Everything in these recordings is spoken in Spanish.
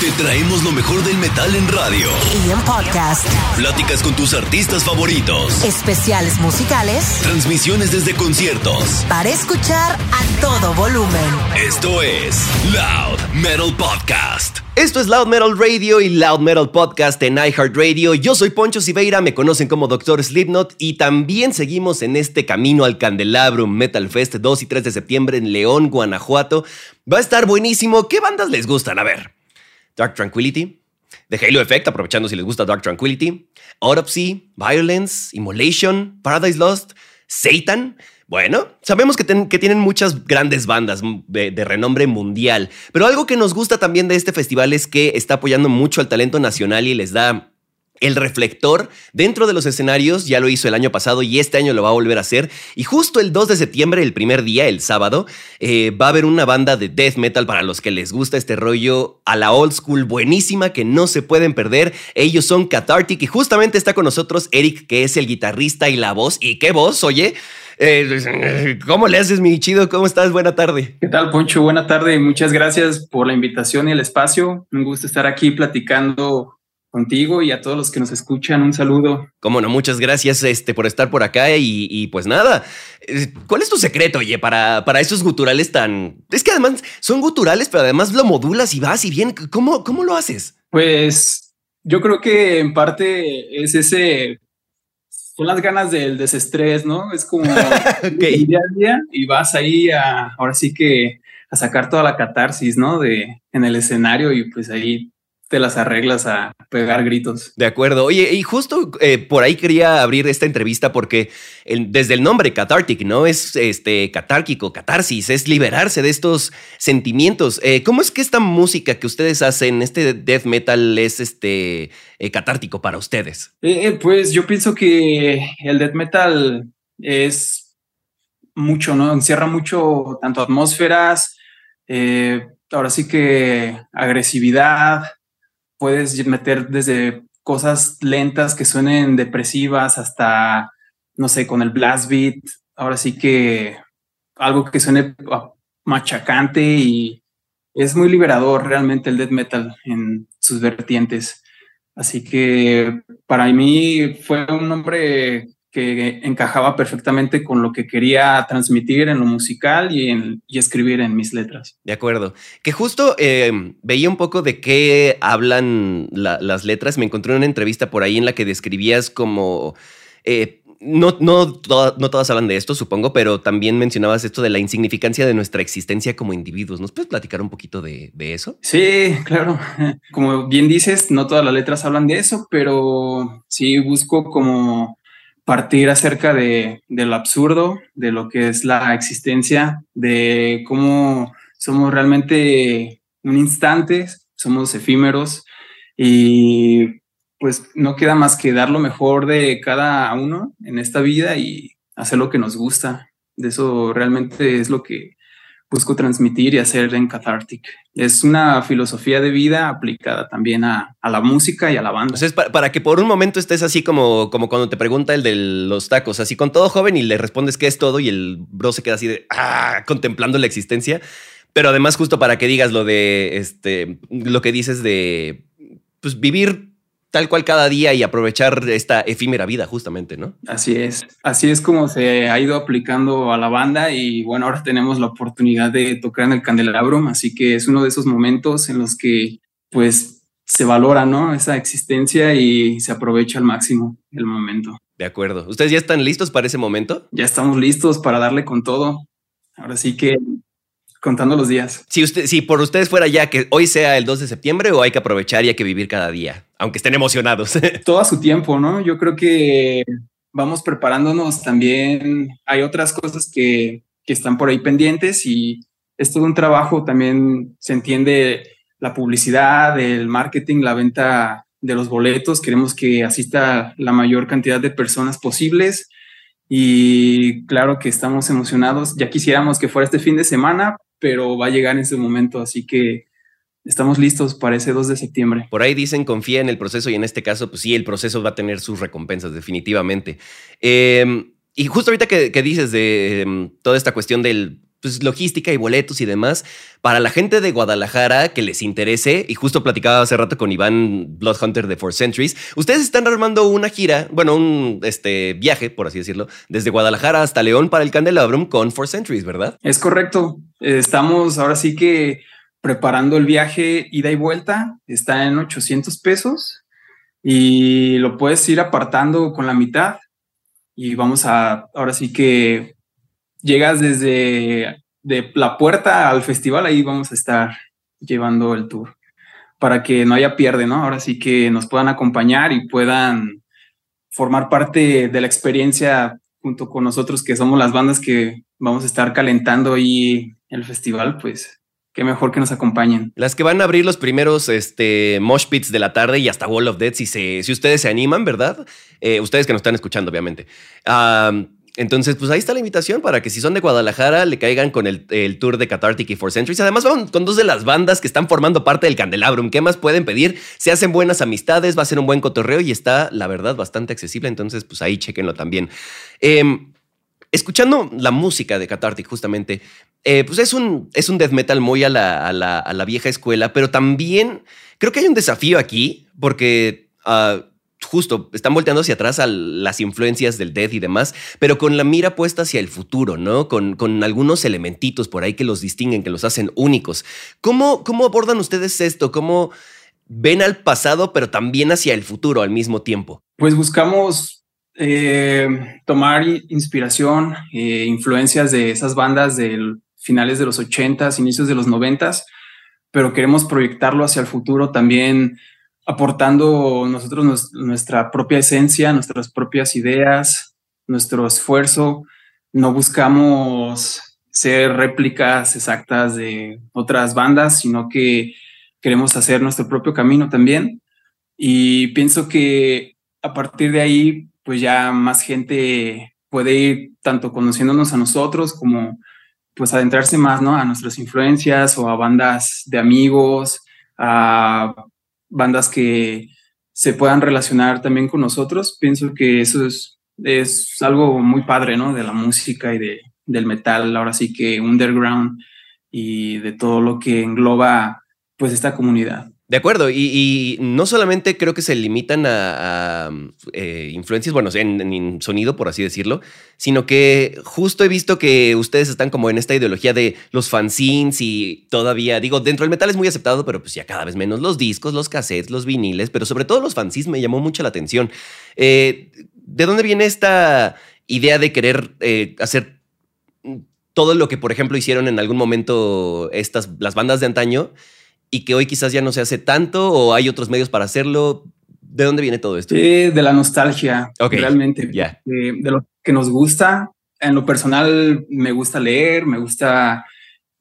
Te traemos lo mejor del metal en radio. Y en podcast. Pláticas con tus artistas favoritos. Especiales musicales. Transmisiones desde conciertos. Para escuchar a todo volumen. Esto es Loud Metal Podcast. Esto es Loud Metal Radio y Loud Metal Podcast en iHeartRadio. Yo soy Poncho Siveira, me conocen como Doctor Slipknot y también seguimos en este camino al Candelabrum Metal Fest 2 y 3 de septiembre en León, Guanajuato. Va a estar buenísimo. ¿Qué bandas les gustan? A ver. Dark Tranquility, The Halo Effect, aprovechando si les gusta Dark Tranquility, Autopsy, Violence, Immolation, Paradise Lost, Satan. Bueno, sabemos que, que tienen muchas grandes bandas de, de, renombre mundial, pero algo que nos gusta también de este festival es que está apoyando mucho al talento nacional y les da el reflector dentro de los escenarios ya lo hizo el año pasado y este año lo va a volver a hacer. Y justo el 2 de septiembre, el primer día, el sábado, eh, va a haber una banda de death metal para los que les gusta este rollo a la old school buenísima que no se pueden perder. Ellos son Cathartic y justamente está con nosotros Eric, que es el guitarrista y la voz. ¿Y qué voz, oye? Eh, ¿Cómo le haces, mi chido? ¿Cómo estás? Buena tarde. ¿Qué tal, Poncho? Buena tarde. Muchas gracias por la invitación y el espacio. Un gusto estar aquí platicando contigo y a todos los que nos escuchan. Un saludo. Cómo no, muchas gracias este, por estar por acá y, pues nada. Eh, ¿Cuál es tu secreto, oye, para, para esos guturales tan... Es que además son guturales, pero además lo modulas y vas y bien. ¿Cómo, cómo lo haces? Pues yo creo que en parte es ese... Son las ganas del desestrés, ¿no? Es como okay. día a día y vas ahí a, ahora sí que a sacar toda la catarsis, ¿no? De en el escenario y pues ahí te las arreglas a pegar gritos. De acuerdo. Oye, y justo eh, por ahí quería abrir esta entrevista porque desde el nombre cathartic, ¿no? Es este catárquico, catarsis, es liberarse de estos sentimientos. Eh, ¿Cómo es que esta música que ustedes hacen, este death metal, es este eh, catártico para ustedes? pues yo pienso que el death metal es mucho, ¿no? Encierra mucho tanto atmósferas, ahora sí que agresividad, puedes meter desde cosas lentas que suenen depresivas hasta, no sé, con el blast beat. Ahora sí que algo que suene machacante y es muy liberador realmente el death metal en sus vertientes. Así que para mí fue un nombre que encajaba perfectamente con lo que quería transmitir en lo musical y, en, y escribir en mis letras. De acuerdo. Que justo eh, veía un poco de qué hablan las letras. Me encontré una entrevista por ahí en la que describías como... Eh, no, no, no todas hablan de esto, supongo, pero también mencionabas esto de la insignificancia de nuestra existencia como individuos. ¿Nos puedes platicar un poquito de, de eso? Sí, claro. Como bien dices, no todas las letras hablan de eso, pero sí busco como partir acerca de, lo absurdo, de lo que es la existencia, de cómo somos realmente un instante, somos efímeros y pues no queda más que dar lo mejor de cada uno en esta vida y hacer lo que nos gusta. De eso realmente es lo que busco transmitir y hacer en Cathartic. Es una filosofía de vida aplicada también a, la música y a la banda. Entonces, para, para, que por un momento estés así como, como cuando te pregunta el de los tacos, así con todo joven y le respondes que es todo y el bro se queda así de, ah, contemplando la existencia. Pero además justo para que digas lo de, este, lo que dices de, pues vivir tal cual cada día y aprovechar esta efímera vida justamente, ¿no? Así es, así es como se ha ido aplicando a la banda y bueno, ahora tenemos la oportunidad de tocar en el candelabro, así que es uno de esos momentos en los que pues se valora, ¿no? Esa existencia y se aprovecha al máximo el momento. De acuerdo. ¿Ustedes ya están listos para ese momento? Ya estamos listos para darle con todo. Ahora sí que contando los días. Si, usted, si por ustedes fuera ya que hoy sea el 2 de septiembre o hay que aprovechar y hay que vivir cada día, aunque estén emocionados. Todo a su tiempo, ¿no? Yo creo que vamos preparándonos también. Hay otras cosas que, que están por ahí pendientes y es todo un trabajo. También se entiende la publicidad, el marketing, la venta de los boletos. Queremos que asista la mayor cantidad de personas posibles. Y claro que estamos emocionados. Ya quisiéramos que fuera este fin de semana, pero va a llegar en ese momento, así que estamos listos para ese 2 de septiembre. Por ahí dicen confía en el proceso y en este caso, pues sí, el proceso va a tener sus recompensas definitivamente. Em, y justo ahorita que, dices de em, toda esta cuestión del pues, logística y boletos y demás. Para la gente de Guadalajara que les interese, y justo platicaba hace rato con Iván Bloodhunter de Four Centuries, ustedes están armando una gira, bueno, un este, viaje, por así decirlo, desde Guadalajara hasta León para el Candelabrum con Four Centuries, ¿verdad? Es correcto. Estamos ahora sí que preparando el viaje ida y vuelta. Está en 800 pesos y lo puedes ir apartando con la mitad. Y vamos a, ahora sí que llegas desde de la puerta al festival, ahí vamos a estar llevando el tour para que no haya pierde, ¿no? Ahora sí que nos puedan acompañar y puedan formar parte de la experiencia junto con nosotros, que somos las bandas que vamos a estar calentando ahí el festival, pues qué mejor que nos acompañen. Las que van a abrir los primeros este, mosh pits de la tarde y hasta Wall of Dead, si, si ustedes se animan, ¿verdad? Eh, ustedes que nos están escuchando, obviamente. Entonces, pues ahí está la invitación para que si son de Guadalajara, le caigan con el, tour de Cathartic y Four Centuries. Además, van con dos de las bandas que están formando parte del Candelabrum. ¿Qué más pueden pedir? Se hacen buenas amistades, va a ser un buen cotorreo y está, la verdad, bastante accesible. Entonces, pues ahí chequenlo también. Em, escuchando la música de Cathartic, justamente, eh, pues es un, es un death metal muy a la, a, la, vieja escuela, pero también creo que hay un desafío aquí, porque ah, justo están volteando hacia atrás a las influencias del death y demás, pero con la mira puesta hacia el futuro, ¿no? Con, con algunos elementitos por ahí que los distinguen, que los hacen únicos. ¿Cómo, cómo abordan ustedes esto? ¿Cómo ven al pasado, pero también hacia el futuro al mismo tiempo? Pues buscamos eh, tomar inspiración, eh, influencias de esas bandas de finales de los 80s, inicios de los 90s, pero queremos proyectarlo hacia el futuro también aportando nosotros nuestra propia esencia, nuestras propias ideas, nuestro esfuerzo. No buscamos ser réplicas exactas de otras bandas, sino que queremos hacer nuestro propio camino también. Y pienso que a partir de ahí pues ya más gente puede ir tanto conociéndonos a nosotros como pues adentrarse más, ¿no? A nuestras influencias o a bandas de amigos, a bandas que se puedan relacionar también con nosotros. Pienso que eso es, es algo muy padre, ¿no? De la música y de, del metal, ahora sí que underground y de todo lo que engloba pues esta comunidad. De acuerdo, y, no solamente creo que se limitan a, eh, influencias, bueno, en, sonido, por así decirlo, sino que justo he visto que ustedes están como en esta ideología de los fanzines y todavía, digo, dentro del metal es muy aceptado, pero pues ya cada vez menos los discos, los cassettes, los viniles, pero sobre todo los fanzines me llamó mucho la atención. Eh, ¿De dónde viene esta idea de querer eh, hacer todo lo que, por ejemplo, hicieron en algún momento estas, las bandas de antaño? Y que hoy quizás ya no se hace tanto o hay otros medios para hacerlo. ¿De dónde viene todo esto? de la nostalgia, realmente. De, lo que nos gusta. En lo personal, me gusta leer, me gusta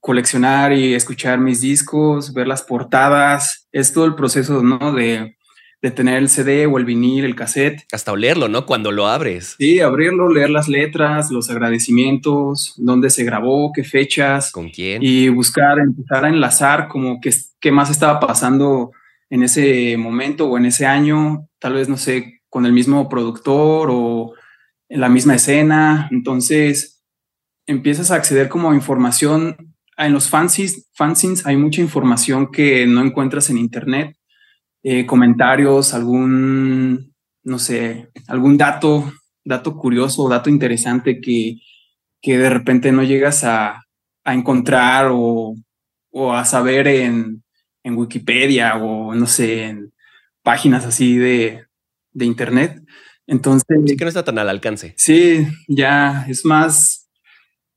coleccionar y escuchar mis discos, ver las portadas. Es todo el proceso, ¿no? De, de tener el CD o el vinil, el cassette. Hasta olerlo, ¿no? Cuando lo abres. Sí, abrirlo, leer las letras, los agradecimientos, dónde se grabó, qué fechas. ¿Con quién? Y buscar, empezar a enlazar como qué, qué más estaba pasando en ese momento o en ese año, tal vez, no sé, con el mismo productor o en la misma escena. Entonces, empiezas a acceder como a información. En los fanzines, fanzines hay mucha información que no encuentras en internet eh, comentarios, algún, no sé, algún dato, dato curioso, dato interesante que, que de repente no llegas a, a encontrar o, o, a saber en, en, Wikipedia o no sé, en páginas así de, de internet. Entonces. Sí que no está tan al alcance. Sí, ya es más,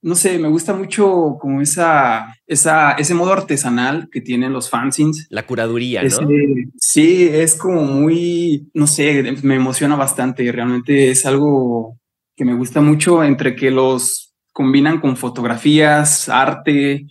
no sé, me gusta mucho como esa, esa, ese modo artesanal que tienen los fanzines. La curaduría, ¿no? sí, es como muy, no sé, me emociona bastante. Realmente es algo que me gusta mucho entre que los combinan con fotografías, arte,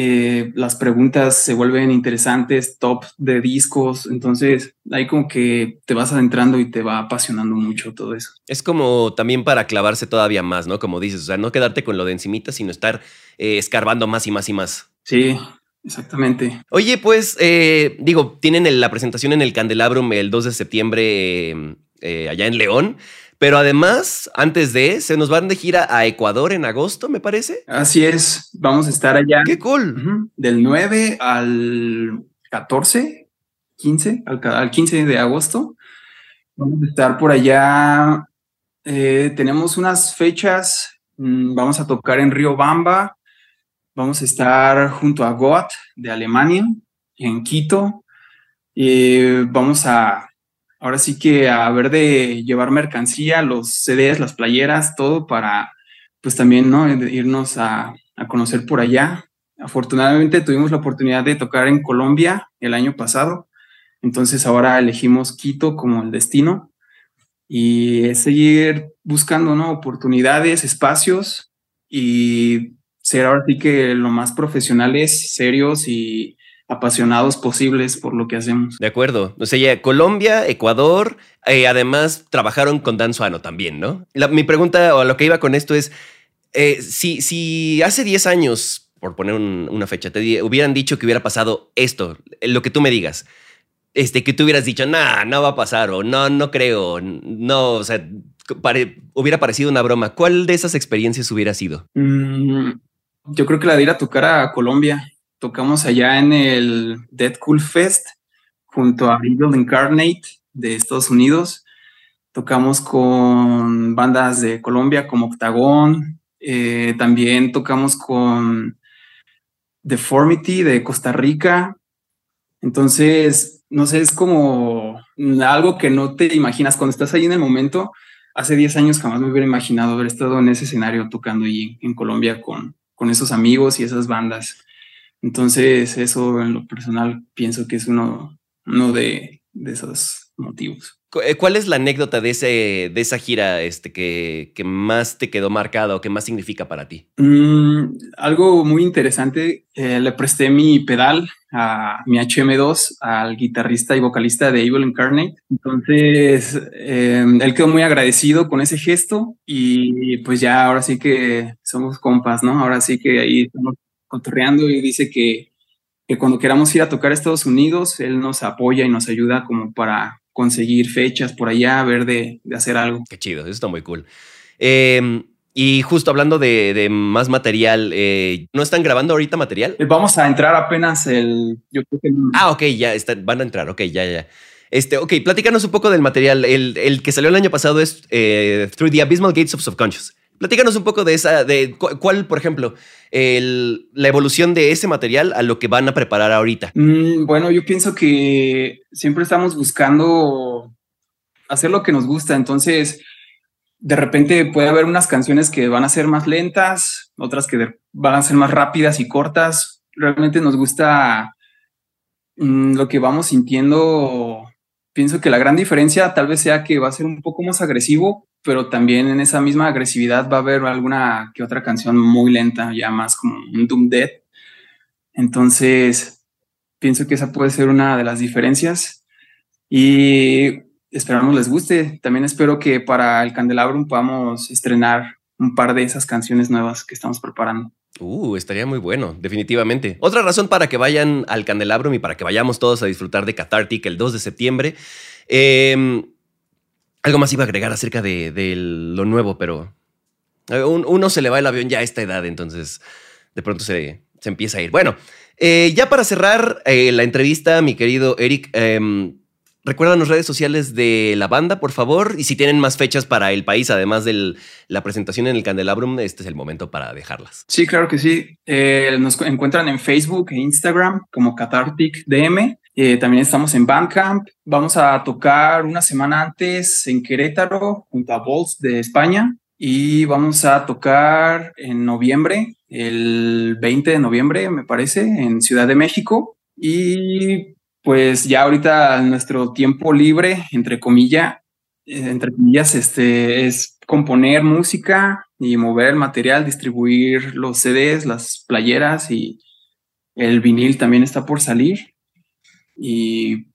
eh, las preguntas se vuelven interesantes, top de discos, entonces ahí como que te vas adentrando y te va apasionando mucho todo eso. Es como también para clavarse todavía más, ¿no? Como dices, o sea, no quedarte con lo de encimita, sino estar eh, escarbando más y más y más. Sí, exactamente. Oye, pues eh, digo, tienen la presentación en el Candelabrum el 2 de septiembre allá en León. Pero además, antes de, se nos van de gira a Ecuador en agosto, me parece. Así es, vamos a estar allá. ¡Qué cool! Del 9 al 14, 15, al, al 15 de agosto. Vamos a estar por allá. eh, tenemos unas fechas. mm, Vamos a tocar en Río Bamba. Vamos a estar junto a Goat de Alemania, en Quito. Y vamos a, ahora sí que a ver de llevar mercancía, los CDs, las playeras, todo para, pues también, ¿no? De Irnos a, a conocer por allá. Afortunadamente tuvimos la oportunidad de tocar en Colombia el año pasado, entonces ahora elegimos Quito como el destino y seguir buscando ¿no? oportunidades, espacios y ser ahora sí que lo más profesionales, serios y apasionados posibles por lo que hacemos. De acuerdo. O sea, ya Colombia, Ecuador, eh, además trabajaron con Dan Suano también, ¿no? La- mi pregunta o a lo que iba con esto es, eh, si, si hace 10 años, por poner un- una fecha, te hubieran dicho que hubiera pasado esto, lo que tú me digas, este, que tú hubieras dicho, nah, no va a pasar, o no, no creo, no, o sea, pare- hubiera parecido una broma. ¿Cuál de esas experiencias hubiera sido? Mm, yo creo que la de ir a tocar a Colombia. Tocamos allá en el Dead Cool Fest junto a Evil Incarnate de Estados Unidos. Tocamos con bandas de Colombia como Octagón. eh, también tocamos con Deformity de Costa Rica. Entonces, no sé, es como algo que no te imaginas cuando estás ahí en el momento hace 10 años jamás me hubiera imaginado haber estado en ese escenario tocando allí en Colombia con, con esos amigos y esas bandas. Entonces, eso en lo personal pienso que es uno, uno de, de esos motivos. Eh, ¿Cuál es la anécdota de, ese, de esa gira este, que, que más te quedó marcada o que más significa para ti? Mm, algo muy interesante, eh, le presté mi pedal a mi HM2 al guitarrista y vocalista de Evil Incarnate. Entonces, eh, él quedó muy agradecido con ese gesto y pues ya ahora sí que somos compas, ¿no? Ahora sí que ahí estamos cotorreando y dice que, que cuando queramos ir a tocar a Estados Unidos, él nos apoya y nos ayuda como para conseguir fechas por allá, ver de, de hacer algo. Qué chido, eso está muy cool. Eh, y justo hablando de, de más material, eh, ¿no están grabando ahorita material? Eh, Vamos a entrar apenas el, yo creo que el- Ah, ok, ya están, van a entrar, ok, ya, ya. Este, ok, platícanos un poco del material. El, el que salió el año pasado es eh, Through the Abysmal Gates of Subconscious. Platícanos un poco de esa, de cu- cuál, por ejemplo, la evolución de ese material a lo que van a preparar ahorita. Mm, bueno, yo pienso que siempre estamos buscando hacer lo que nos gusta, entonces de repente puede haber unas canciones que van a ser más lentas, otras que van a ser más rápidas y cortas. Realmente nos gusta mm, lo que vamos sintiendo. Pienso que la gran diferencia tal vez sea que va a ser un poco más agresivo, pero también en esa misma agresividad va a haber alguna que otra canción muy lenta, ya más como un Doom Dead. Entonces, pienso que esa puede ser una de las diferencias y esperamos les guste. También espero que para el Candelabrum podamos estrenar un par de esas canciones nuevas que estamos preparando. Uh, estaría muy bueno, definitivamente. Otra razón para que vayan al Candelabrum y para que vayamos todos a disfrutar de Cathartic el 2 de septiembre. Eh, algo más iba a agregar acerca de, lo nuevo, pero eh, un- uno se le va el avión ya a esta edad, entonces de pronto se, empieza a ir. Bueno, eh, ya para cerrar eh, la entrevista, mi querido Eric, eh, recuérdanos redes sociales de la banda, por favor, y si tienen más fechas para el país, además de la presentación en el Candelabrum, este es el momento para dejarlas. Sí, claro que sí. Nos encuentran en Facebook e Instagram como Cathartic DM. Eh, también estamos en Bandcamp. Vamos a tocar una semana antes en Querétaro junto a Volts de España. Y vamos a tocar en noviembre, el 20 de noviembre, me parece, en Ciudad de México. Y pues ya ahorita nuestro tiempo libre, entre comillas, eh, entre comillas, este, es componer música y mover material, distribuir los CDs, las playeras y el vinil también está por salir. Y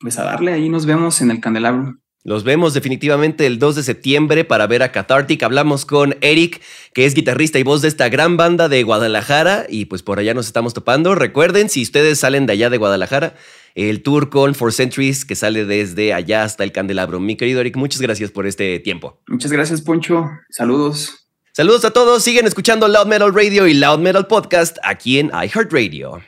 pues a darle, ahí nos vemos en el candelabro. Los vemos definitivamente el 2 de septiembre para ver a Cathartic. Hablamos con Eric, que es guitarrista y voz de esta gran banda de Guadalajara. Y pues por allá nos estamos topando. Recuerden, si ustedes salen de allá de Guadalajara, el tour con Four Centuries que sale desde allá hasta el candelabro. Mi querido Eric, muchas gracias por este tiempo. Muchas gracias, Poncho. Saludos. Saludos a todos. Siguen escuchando Loud Metal Radio y Loud Metal Podcast aquí en iHeartRadio.